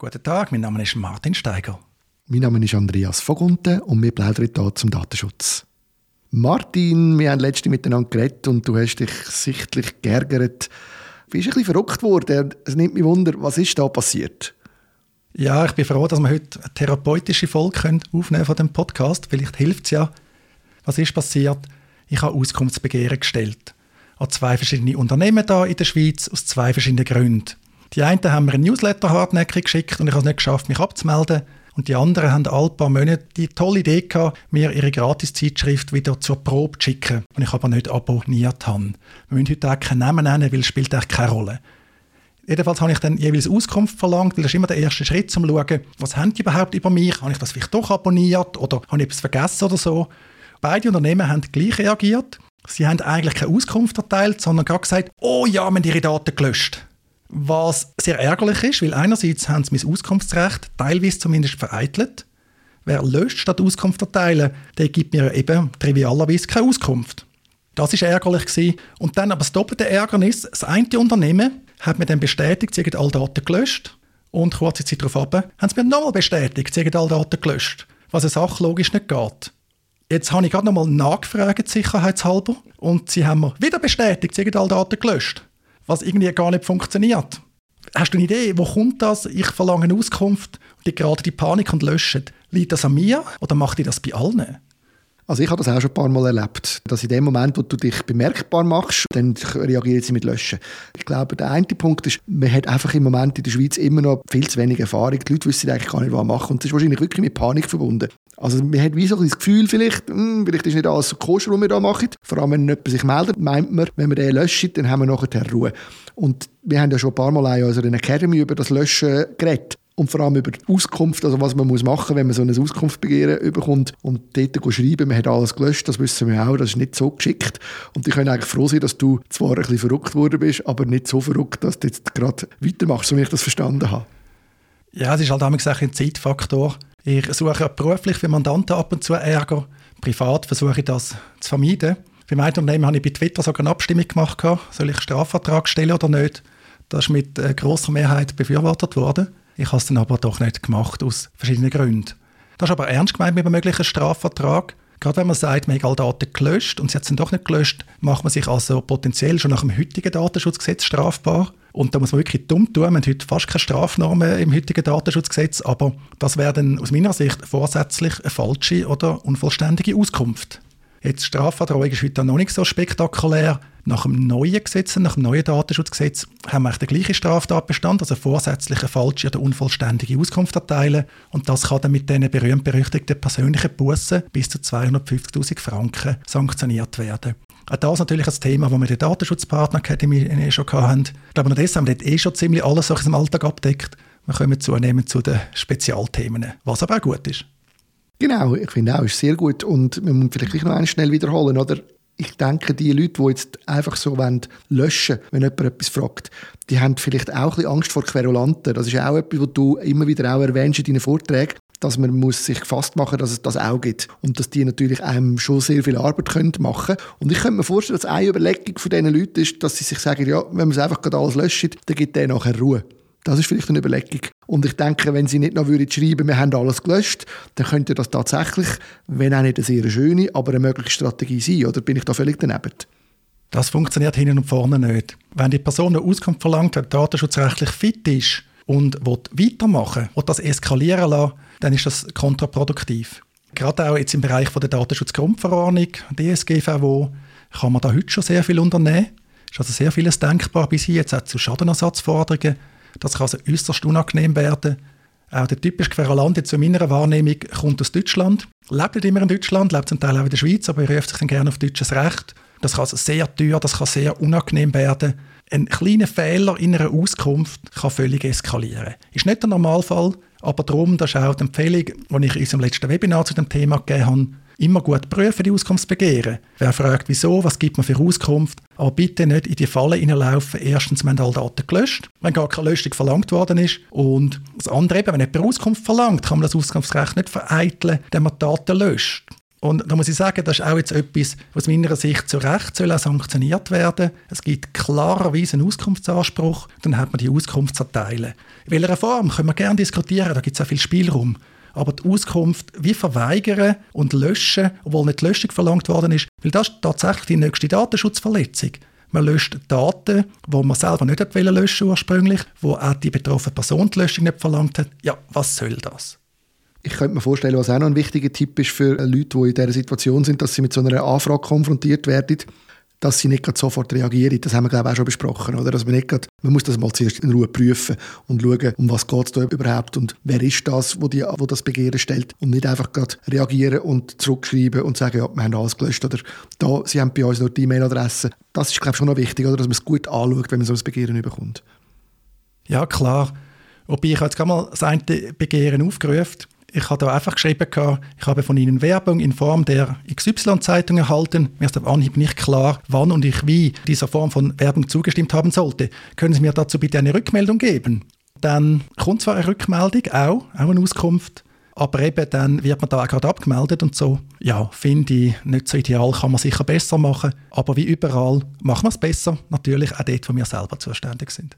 Guten Tag, mein Name ist Martin Steiger. Mein Name ist Andreas Vogunten und wir plaudern hier zum Datenschutz. Martin, wir haben letztens miteinander geredet und du hast dich sichtlich geärgert. Du bist ein bisschen verrückt worden. Es nimmt mich Wunder, was ist da passiert? Ja, ich bin froh, dass wir heute eine therapeutische Folge aufnehmen von dem Podcast. Vielleicht hilft es ja. Was ist passiert? Ich habe Auskunftsbegehren gestellt. An zwei verschiedene Unternehmen da in der Schweiz aus zwei verschiedenen Gründen. Die einen haben mir ein Newsletter hartnäckig geschickt und ich habe es nicht geschafft, mich abzumelden. Und die anderen haben alle paar Monate die tolle Idee gehabt, mir ihre Gratis-Zeitschrift wieder zur Probe zu schicken, die ich aber nicht abonniert habe. Wir müssen heute auch keinen Namen nennen, weil es spielt eigentlich keine Rolle. Jedenfalls habe ich dann jeweils Auskunft verlangt, weil das ist immer der erste Schritt, um zu schauen, was haben die überhaupt über mich? Habe ich das vielleicht doch abonniert oder habe ich etwas vergessen oder so? Beide Unternehmen haben gleich reagiert. Sie haben eigentlich keine Auskunft erteilt, sondern gerade gesagt, oh ja, wir haben ihre Daten gelöscht. Was sehr ärgerlich ist, weil einerseits haben sie mein Auskunftsrecht teilweise zumindest vereitelt. Wer löscht statt Auskunft erteilen, der gibt mir eben trivialerweise keine Auskunft. Das ist ärgerlich gewesen. Und dann aber das doppelte Ärgernis, das eine Unternehmen hat mir dann bestätigt, sie hätten alle Daten gelöscht. Und kurze Zeit darauf ab, haben sie mir nochmal bestätigt, sie hätten alle Daten gelöscht. Was eine Sache logisch nicht geht. Jetzt habe ich gerade nochmal nachgefragt, sicherheitshalber, und sie haben mir wieder bestätigt, sie hätten alle Daten gelöscht was irgendwie gar nicht funktioniert. Hast du eine Idee, wo kommt das? Ich verlange eine Auskunft und die gerade die Panik und löschen. Liegt das an mir oder macht ihr das bei allen? Also ich habe das auch schon ein paar Mal erlebt, dass in dem Moment, wo du dich bemerkbar machst, dann reagieren sie mit Löschen. Ich glaube, der eine Punkt ist, man hat einfach im Moment in der Schweiz immer noch viel zu wenig Erfahrung. Die Leute wissen eigentlich gar nicht, was machen. Und das ist wahrscheinlich wirklich mit Panik verbunden. Also man hat wie so das Gefühl vielleicht, hm, vielleicht ist nicht alles so koscher, was wir da machen. Vor allem, wenn jemand sich meldet, meint man, wenn wir den löschen, dann haben wir nachher Ruhe. Und wir haben ja schon ein paar Mal in unserer Academy über das Löschen geredet und vor allem über die Auskunft, also was man muss machen, wenn man so ein Auskunftsbegehren überkommt und dort schreiben, man hat alles gelöscht, das wissen wir auch, das ist nicht so geschickt und ich kann eigentlich froh sein, dass du zwar ein bisschen verrückt worden bist, aber nicht so verrückt, dass du jetzt gerade weitermachst, so wie ich das verstanden habe. Ja, es ist halt damals ein Zeitfaktor. Ich suche beruflich für Mandanten ab und zu Ärger. Privat versuche ich das zu vermeiden. Beim einen Unternehmen habe ich bei Twitter sogar eine Abstimmung gemacht, soll ich Strafvertrag stellen oder nicht. Das ist mit äh, großer Mehrheit befürwortet worden. Ich habe es dann aber doch nicht gemacht, aus verschiedenen Gründen. Das ist aber ernst gemeint mit einem möglichen Strafvertrag. Gerade wenn man sagt, man hat alle Daten gelöscht und sie hat es dann doch nicht gelöscht, macht man sich also potenziell schon nach dem heutigen Datenschutzgesetz strafbar. Und da muss man wirklich dumm tun. Wir haben heute fast keine Strafnormen im heutigen Datenschutzgesetz, aber das wäre dann aus meiner Sicht vorsätzlich eine falsche oder unvollständige Auskunft. Jetzt Strafverdrohung ist heute noch nicht so spektakulär. Nach dem neuen Gesetz, nach dem neuen Datenschutzgesetz, haben wir den gleichen Straftatbestand, also vorsätzliche falsche oder unvollständige Auskunft erteilen. Und das kann dann mit diesen berühmt-berüchtigten persönlichen Bussen bis zu 250.000 Franken sanktioniert werden. Auch das ist natürlich ein Thema, das wir in der Datenschutzpartner Academy schon hatten. Aber noch das haben wir dort eh schon ziemlich alles im Alltag abdeckt. Wir kommen zunehmend zu den Spezialthemen, was aber auch gut ist. Genau, ich finde auch, ist sehr gut. Und wir müssen vielleicht noch einmal schnell wiederholen, oder? Ich denke, die Leute, die jetzt einfach so wollen, löschen wenn jemand etwas fragt, die haben vielleicht auch ein bisschen Angst vor Querulanten. Das ist auch etwas, was du immer wieder auch erwähnst in deinen Vorträgen, dass man muss sich gefasst machen dass es das auch gibt. Und dass die natürlich einem schon sehr viel Arbeit machen können. Und ich könnte mir vorstellen, dass eine Überlegung von diesen Leuten ist, dass sie sich sagen, ja, wenn man es einfach gerade alles löscht, dann gibt der nachher Ruhe. Das ist vielleicht eine Überlegung. Und ich denke, wenn sie nicht noch würden schreiben, wir haben alles gelöscht, dann könnte das tatsächlich, wenn auch nicht eine sehr schöne, aber eine mögliche Strategie sein. Oder bin ich da völlig daneben? Das funktioniert hinten und vorne nicht. Wenn die Person eine Auskunft verlangt, die datenschutzrechtlich fit ist und weitermachen will, das eskalieren lassen, dann ist das kontraproduktiv. Gerade auch jetzt im Bereich der Datenschutzgrundverordnung, DSGVO, kann man da heute schon sehr viel unternehmen. Es ist also sehr vieles denkbar bis jetzt auch zu Schadenersatzforderungen das kann also äußerst unangenehm werden. Auch der typische Querulant zu meiner Wahrnehmung kommt aus Deutschland, lebt nicht immer in Deutschland, lebt zum Teil auch in der Schweiz, aber er ruft sich dann gerne auf deutsches Recht. Das kann also sehr teuer, das kann sehr unangenehm werden. Ein kleiner Fehler in einer Auskunft kann völlig eskalieren. Ist nicht der Normalfall, aber darum, das ist auch die Empfehlung, die ich in unserem letzten Webinar zu dem Thema gegeben habe, Immer gut prüfen, die Auskunftsbegehren. Wer fragt, wieso, was gibt man für Auskunft, aber bitte nicht in die Falle hineinlaufen. Erstens, haben alle Daten gelöscht, wenn gar keine Löschung verlangt worden ist. Und das andere eben, wenn jemand Auskunft verlangt, kann man das Auskunftsrecht nicht vereiteln, wenn man Daten löscht. Und da muss ich sagen, das ist auch jetzt etwas, was meiner Sicht zu Recht soll auch sanktioniert werden. Es gibt klarerweise einen Auskunftsanspruch, dann hat man die Auskunft zu erteilen. In welcher Form können wir gerne diskutieren, da gibt es auch viel Spielraum. Aber die Auskunft wie verweigern und löschen, obwohl nicht die Löschung verlangt worden ist, weil das ist tatsächlich die nächste Datenschutzverletzung. Man löscht Daten, die man selber nicht löschen ursprünglich, wo auch die betroffene Person die Löschung nicht verlangt hat. Ja, was soll das? Ich könnte mir vorstellen, was auch noch ein wichtiger Tipp ist für Leute, die in dieser Situation sind, dass sie mit so einer Anfrage konfrontiert werden, dass sie nicht sofort reagieren. Das haben wir, glaube ich, auch schon besprochen. Oder? Dass man, nicht grad, man muss das mal zuerst in Ruhe prüfen und schauen, um was es da überhaupt und wer ist das, wo, die, wo das Begehren stellt. Und nicht einfach reagieren und zurückschreiben und sagen, ja, wir haben alles gelöscht oder da, sie haben bei uns nur die E-Mail-Adresse. Das ist, glaube ich, schon noch wichtig, oder? dass man es gut anschaut, wenn man so ein Begehren bekommt. Ja, klar. Wobei ich jetzt gerade mal das eine Begehren aufgerufen ich habe da einfach geschrieben, ich habe von Ihnen Werbung in Form der XY-Zeitung erhalten. Mir ist auf Anhieb nicht klar, wann und ich wie dieser Form von Werbung zugestimmt haben sollte. Können Sie mir dazu bitte eine Rückmeldung geben? Dann kommt zwar eine Rückmeldung, auch, auch eine Auskunft, aber eben dann wird man da auch gerade abgemeldet und so. Ja, finde ich nicht so ideal, kann man sicher besser machen. Aber wie überall machen wir es besser, natürlich auch dort, wo wir selber zuständig sind.